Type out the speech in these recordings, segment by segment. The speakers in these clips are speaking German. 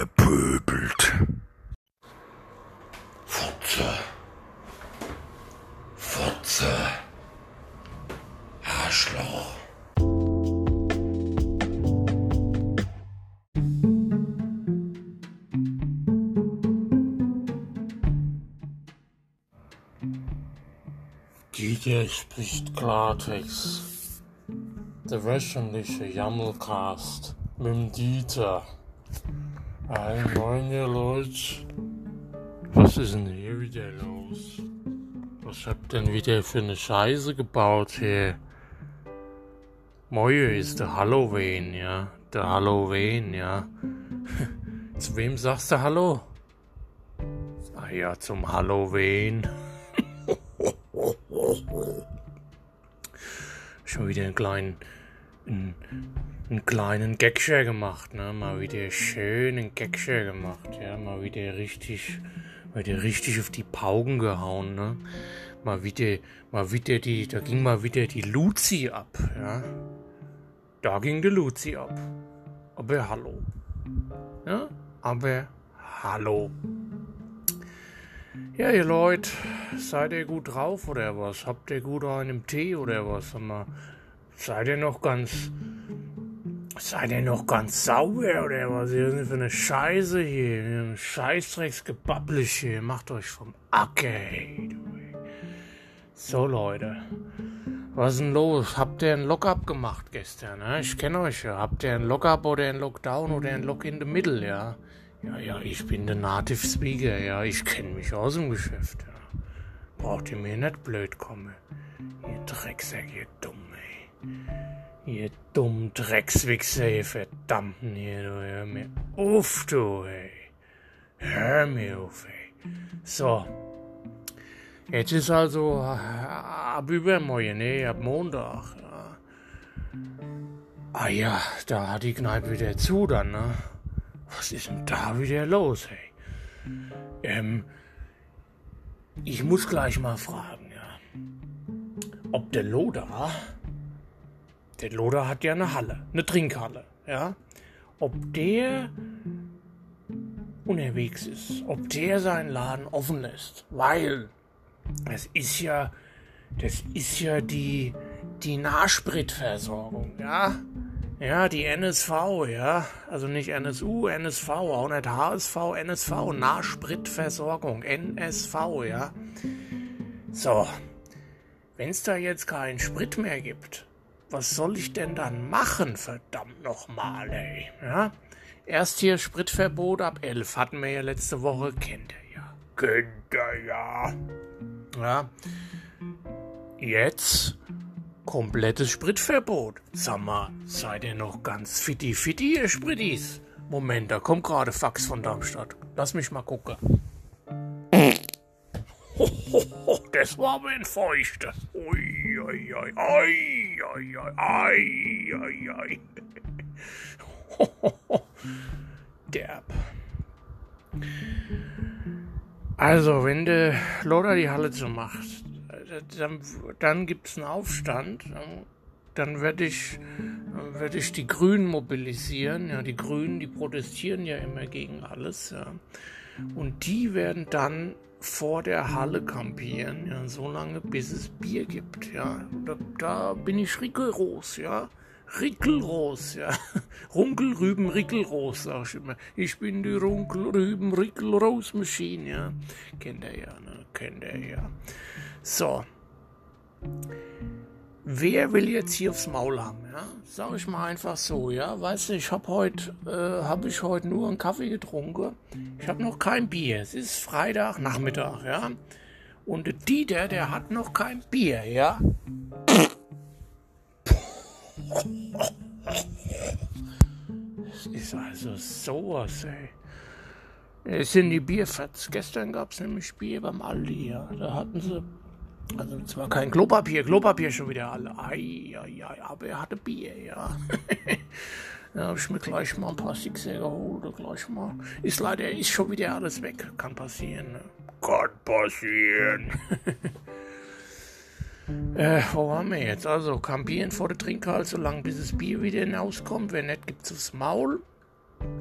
Ihr pöbelt. Fotze. Fotze. Arschloch. Dieter spricht Klartext. Der wöchentliche Jammelcast mit Dieter. Hey, moin ihr Leute. Was ist denn hier wieder los? Was habt denn wieder für eine Scheiße gebaut hier? Moje ist der Halloween, ja. Der Halloween, ja. Zu wem sagst du Hallo? Ah ja, zum Halloween. Schon wieder einen kleinen, einen, einen kleinen Gagshare gemacht, ne? Mal wieder schön einen Gagshare gemacht, ja? Mal wieder richtig, mal wieder richtig auf die Pauken gehauen, ne? Mal wieder, mal wieder die, da ging mal wieder die Luzi ab, ja? Da ging die Luzi ab. Aber hallo. Ja? Aber hallo. Ja, ihr Leute, seid ihr gut drauf oder was? Habt ihr gut einen Tee oder was? Sag mal, seid ihr noch ganz. Seid ihr noch ganz sauber oder was? Ihr sind für eine Scheiße hier. Ein Scheißdrecksgebabblich hier. Macht euch vom Acker. So, Leute. Was ist denn los? Habt ihr einen Lock-up gemacht gestern? Ne? Ich kenne euch ja. Habt ihr einen Lock-up oder einen Lockdown oder einen Lock in the Middle, ja? Ja, ja, ich bin der Native Speaker, ja, ich kenne mich aus dem Geschäft, ja. Braucht ihr mir nicht blöd kommen. Ihr Drecksack, ihr dumm. Ihr dumm Dreckswichser, ihr verdammten hier, du, hör mir auf, du, ey. Hör mir auf, ey. So. Jetzt ist also äh, ab übermorgen, ne, ab Montag, ja. Ah ja, da hat die Kneipe wieder zu dann, ne? Was ist denn da wieder los, hey? Ähm, ich muss gleich mal fragen, ja. Ob der Loder, der Loder hat ja eine Halle, eine Trinkhalle, ja. Ob der unterwegs ist, ob der seinen Laden offen lässt, weil das ist ja, das ist ja die, die Nahspritversorgung, ja. Ja, die NSV, ja. Also nicht NSU, NSV, auch nicht HSV, NSV, Nahspritversorgung, NSV, ja. So. Wenn es da jetzt keinen Sprit mehr gibt, was soll ich denn dann machen, verdammt nochmal, ey, ja? Erst hier Spritverbot ab 11, hatten wir ja letzte Woche, kennt ihr ja. Kennt ihr ja. Ja. Jetzt komplettes Spritverbot. Sag mal, seid ihr noch ganz fitti fitti, ihr Spritis? Moment, da kommt gerade Fax von Darmstadt. Lass mich mal gucken. Das war aber ein Feuchter. Ui, ui, ui, ui, ui, ui, ui. Derb. Also, wenn der Loder die Halle zu macht, dann, dann gibt es einen Aufstand. Dann werde ich, werd ich die Grünen mobilisieren. Ja, die Grünen, die protestieren ja immer gegen alles. Ja. Und die werden dann vor der Halle kampieren, ja, so lange bis es Bier gibt. Ja. Da, da bin ich rigoros, ja. Rickelros, ja. Runkelrüben Rickelros, sag ich immer. Ich bin die Runkelrüben Rickelros Maschine, ja. Kennt ihr ja, ne? Kennt ihr ja. So. Wer will jetzt hier aufs Maul haben, ja? Sag ich mal einfach so, ja? Weißt du, ich habe heute, äh, habe ich heute nur einen Kaffee getrunken. Ich habe noch kein Bier. Es ist Freitag Nachmittag, ja? Und Dieter, der hat noch kein Bier, ja? Es ist also sowas, ey. Es sind die Bierfats. Gestern gab es nämlich Bier beim Aldi, ja. Da hatten sie, also zwar kein Klopapier, Klopapier schon wieder alle. Ei, ei, ei, aber er hatte Bier, ja. da habe ich mir gleich mal ein paar Sixer geholt, gleich mal. Ist leider, ist schon wieder alles weg. Kann passieren, ne? Kann passieren. Äh, wo haben wir jetzt? Also, kampieren vor der Trinkhalle, so lange bis das Bier wieder hinauskommt. Wenn nicht, gibt's aufs Maul.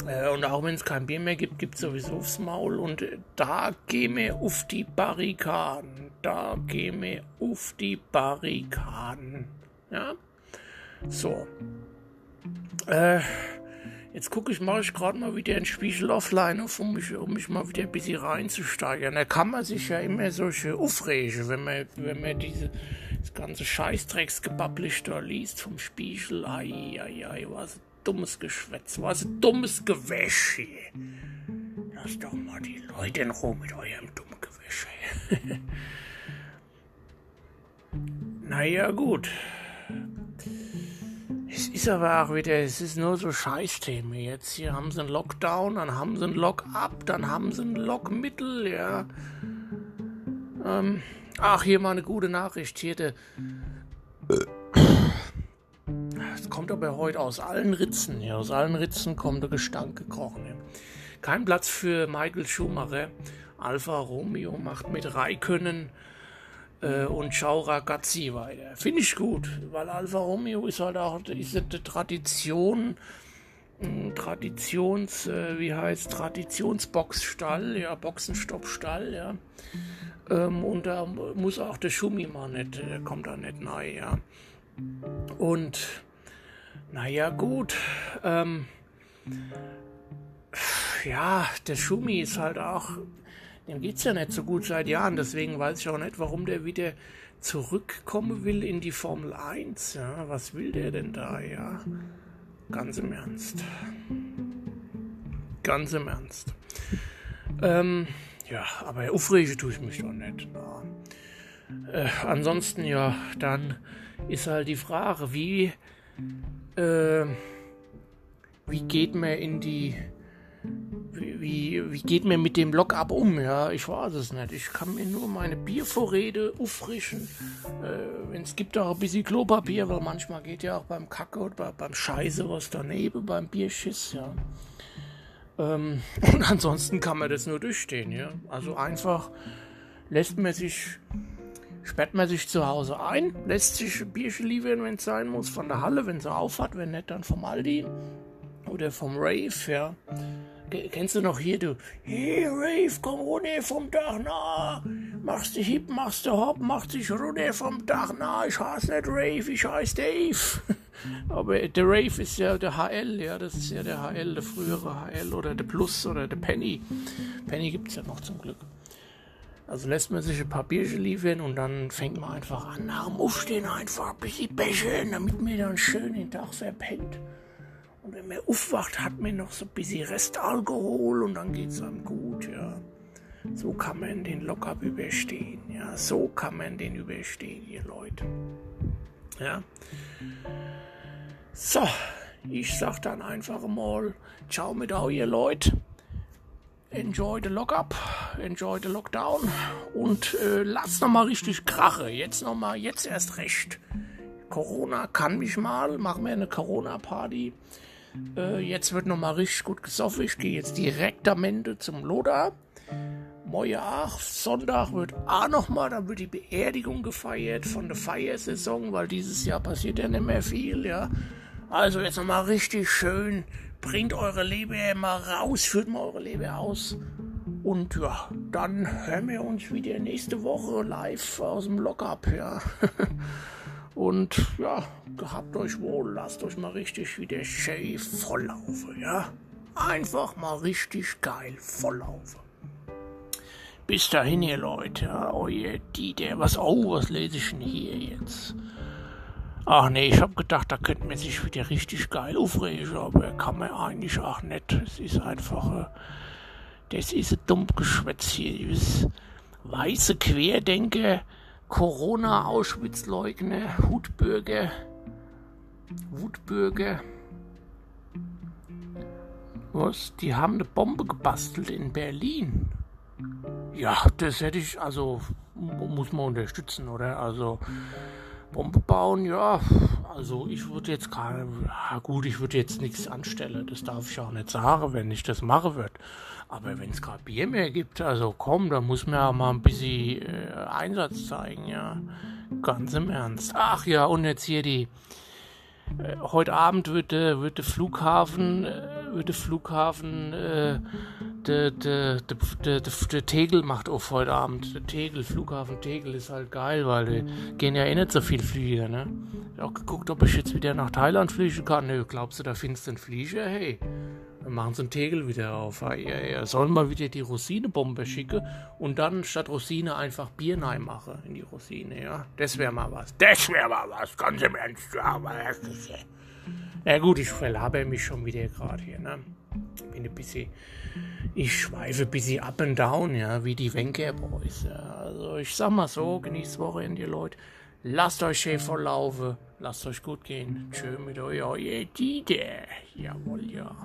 Äh, und auch wenn es kein Bier mehr gibt, gibt es sowieso aufs Maul. Und äh, da gehen wir auf die Barrikaden. Da gehen wir auf die Barrikaden. Ja? So. Äh, jetzt gucke ich, mache ich gerade mal wieder ein Spiegel offline auf, um mich, um mich mal wieder ein bisschen reinzusteigern. Da kann man sich ja immer solche aufregen, wenn man, wenn man diese, das ganze Scheißdrecksgebabblisch da liest vom Spiegel. Ei, ei, ei, was dummes Geschwätz, was dummes Gewäsch hier. Lasst doch mal die Leute in Ruhe mit eurem dummen Gewäsch. naja, gut. Es ist aber auch wieder, es ist nur so Scheißthemen. Jetzt hier haben sie einen Lockdown, dann haben sie einen Lock-up, dann haben sie einen Lockmittel, ja. Ähm, ach, hier mal eine gute Nachricht. Hier, der. Es kommt aber heute aus allen Ritzen, ja. Aus allen Ritzen kommt der Gestank gekrochen. Ja. Kein Platz für Michael Schumacher. Alfa Romeo macht mit Raikönnen äh, und Ciao Ragazzi weiter. Finde ich gut, weil Alfa Romeo ist halt auch eine Tradition, Traditions, äh, wie heißt Traditionsboxstall, ja, Boxenstoppstall, ja. Ähm, und da muss auch der Schumi mal nicht, der kommt da nicht rein, ja. Und naja, gut, ähm, ja, der Schumi ist halt auch dem geht es ja nicht so gut seit Jahren, deswegen weiß ich auch nicht, warum der wieder zurückkommen will in die Formel 1. Ja, was will der denn da, ja? Ganz im Ernst. Ganz im Ernst. Ähm, ja, aber aufregen tue ich mich doch nicht. Äh, ansonsten, ja, dann ist halt die Frage, wie, äh, wie geht man in die wie, wie geht mir mit dem Lockup um? Ja, ich weiß es nicht. Ich kann mir nur meine Biervorräte auffrischen. Äh, es gibt auch ein bisschen Klopapier, weil manchmal geht ja auch beim Kacke oder beim Scheiße was daneben, beim Bierschiss, ja. Ähm, und ansonsten kann man das nur durchstehen, ja. Also einfach lässt man sich, sperrt man sich zu Hause ein, lässt sich ein Bierchen liefern, wenn es sein muss, von der Halle, wenn sie aufhat, wenn nicht, dann vom Aldi oder vom Rave, ja. Kennst du noch hier, du? Hey, Rave, komm runter vom Dach, na. Machst du hip, machst du hopp, machst dich runter vom Dach, na. Ich heiße nicht Rave, ich heiße Dave. Aber der Rave ist ja der HL, ja, das ist ja der HL, der frühere HL oder der Plus oder der Penny. Penny gibt's ja noch zum Glück. Also lässt man sich ein paar Bierchen liefern und dann fängt man einfach an, nach dem Aufstehen einfach ein bisschen bächeln, damit man dann schön den Tag verpennt. Und wenn man aufwacht, hat man noch so ein bisschen Restalkohol und dann geht es einem gut, ja. So kann man den locker überstehen, ja. So kann man den überstehen, ihr Leute. Ja. So, ich sag dann einfach mal, ciao mit auch ihr Leute. Enjoy the Lockup, enjoy the Lockdown und äh, lasst noch mal richtig krache. Jetzt noch mal, jetzt erst recht. Corona kann mich mal, machen wir eine Corona-Party. Äh, jetzt wird nochmal richtig gut gesoffen. Ich gehe jetzt direkt am Ende zum Loda. Morgen Sonntag wird auch nochmal, dann wird die Beerdigung gefeiert von der Feiersaison, weil dieses Jahr passiert ja nicht mehr viel, ja. Also jetzt nochmal richtig schön, bringt eure Leber mal raus, führt mal eure Leber aus. Und ja, dann hören wir uns wieder nächste Woche live aus dem Lockup, ja. Und ja, gehabt euch wohl, lasst euch mal richtig wieder schön volllaufen, ja? Einfach mal richtig geil volllaufen. Bis dahin, ihr Leute, euer Dieter. Was, oh, was lese ich denn hier jetzt? Ach nee, ich hab gedacht, da könnte man sich wieder richtig geil aufregen, aber kann man eigentlich auch nicht. Es ist einfach, äh, das ist ein dumm Geschwätz hier. Weiße Querdenker, Corona-Auschwitz-Leugner, Hutbürger, Wutbürger. Was? Die haben eine Bombe gebastelt in Berlin. Ja, das hätte ich, also muss man unterstützen, oder? Also Bombe bauen, ja. Also ich würde jetzt gerade, ja gut, ich würde jetzt nichts anstellen. Das darf ich auch nicht sagen, wenn ich das mache würde. Aber wenn es gerade Bier mehr gibt, also komm, da muss man ja mal ein bisschen äh, Einsatz zeigen, ja. Ganz im Ernst. Ach ja, und jetzt hier die. Äh, heute Abend wird, äh, wird der Flughafen äh, den Flughafen, äh, der de, de, de, de, de Tegel macht auf heute Abend. Der Tegel, Flughafen Tegel ist halt geil, weil die gehen ja eh nicht so viel Flieger, ne? Ich hab auch geguckt, ob ich jetzt wieder nach Thailand fliegen kann. Nö, glaubst du, da findest du einen Flieger? Hey, dann machen sie einen Tegel wieder auf. Ja, ja, sollen mal wieder die Rosinebombe schicken und dann statt Rosine einfach Bier machen in die Rosine, ja? Das wäre mal was. Das wäre mal was, ganz im Ernst, ja, aber das ist ja. Ja gut, ich verlabe mich schon wieder gerade hier, ne? Bin ein bisschen, ich schweife ein bisschen up and down, ja, wie die Wenker Boys. Ja. Also ich sag mal so, genießt Wochenende, Leute. Lasst euch schön verlaufen, lasst euch gut gehen. Tschö mit euer Dieter. Jawohl, ja.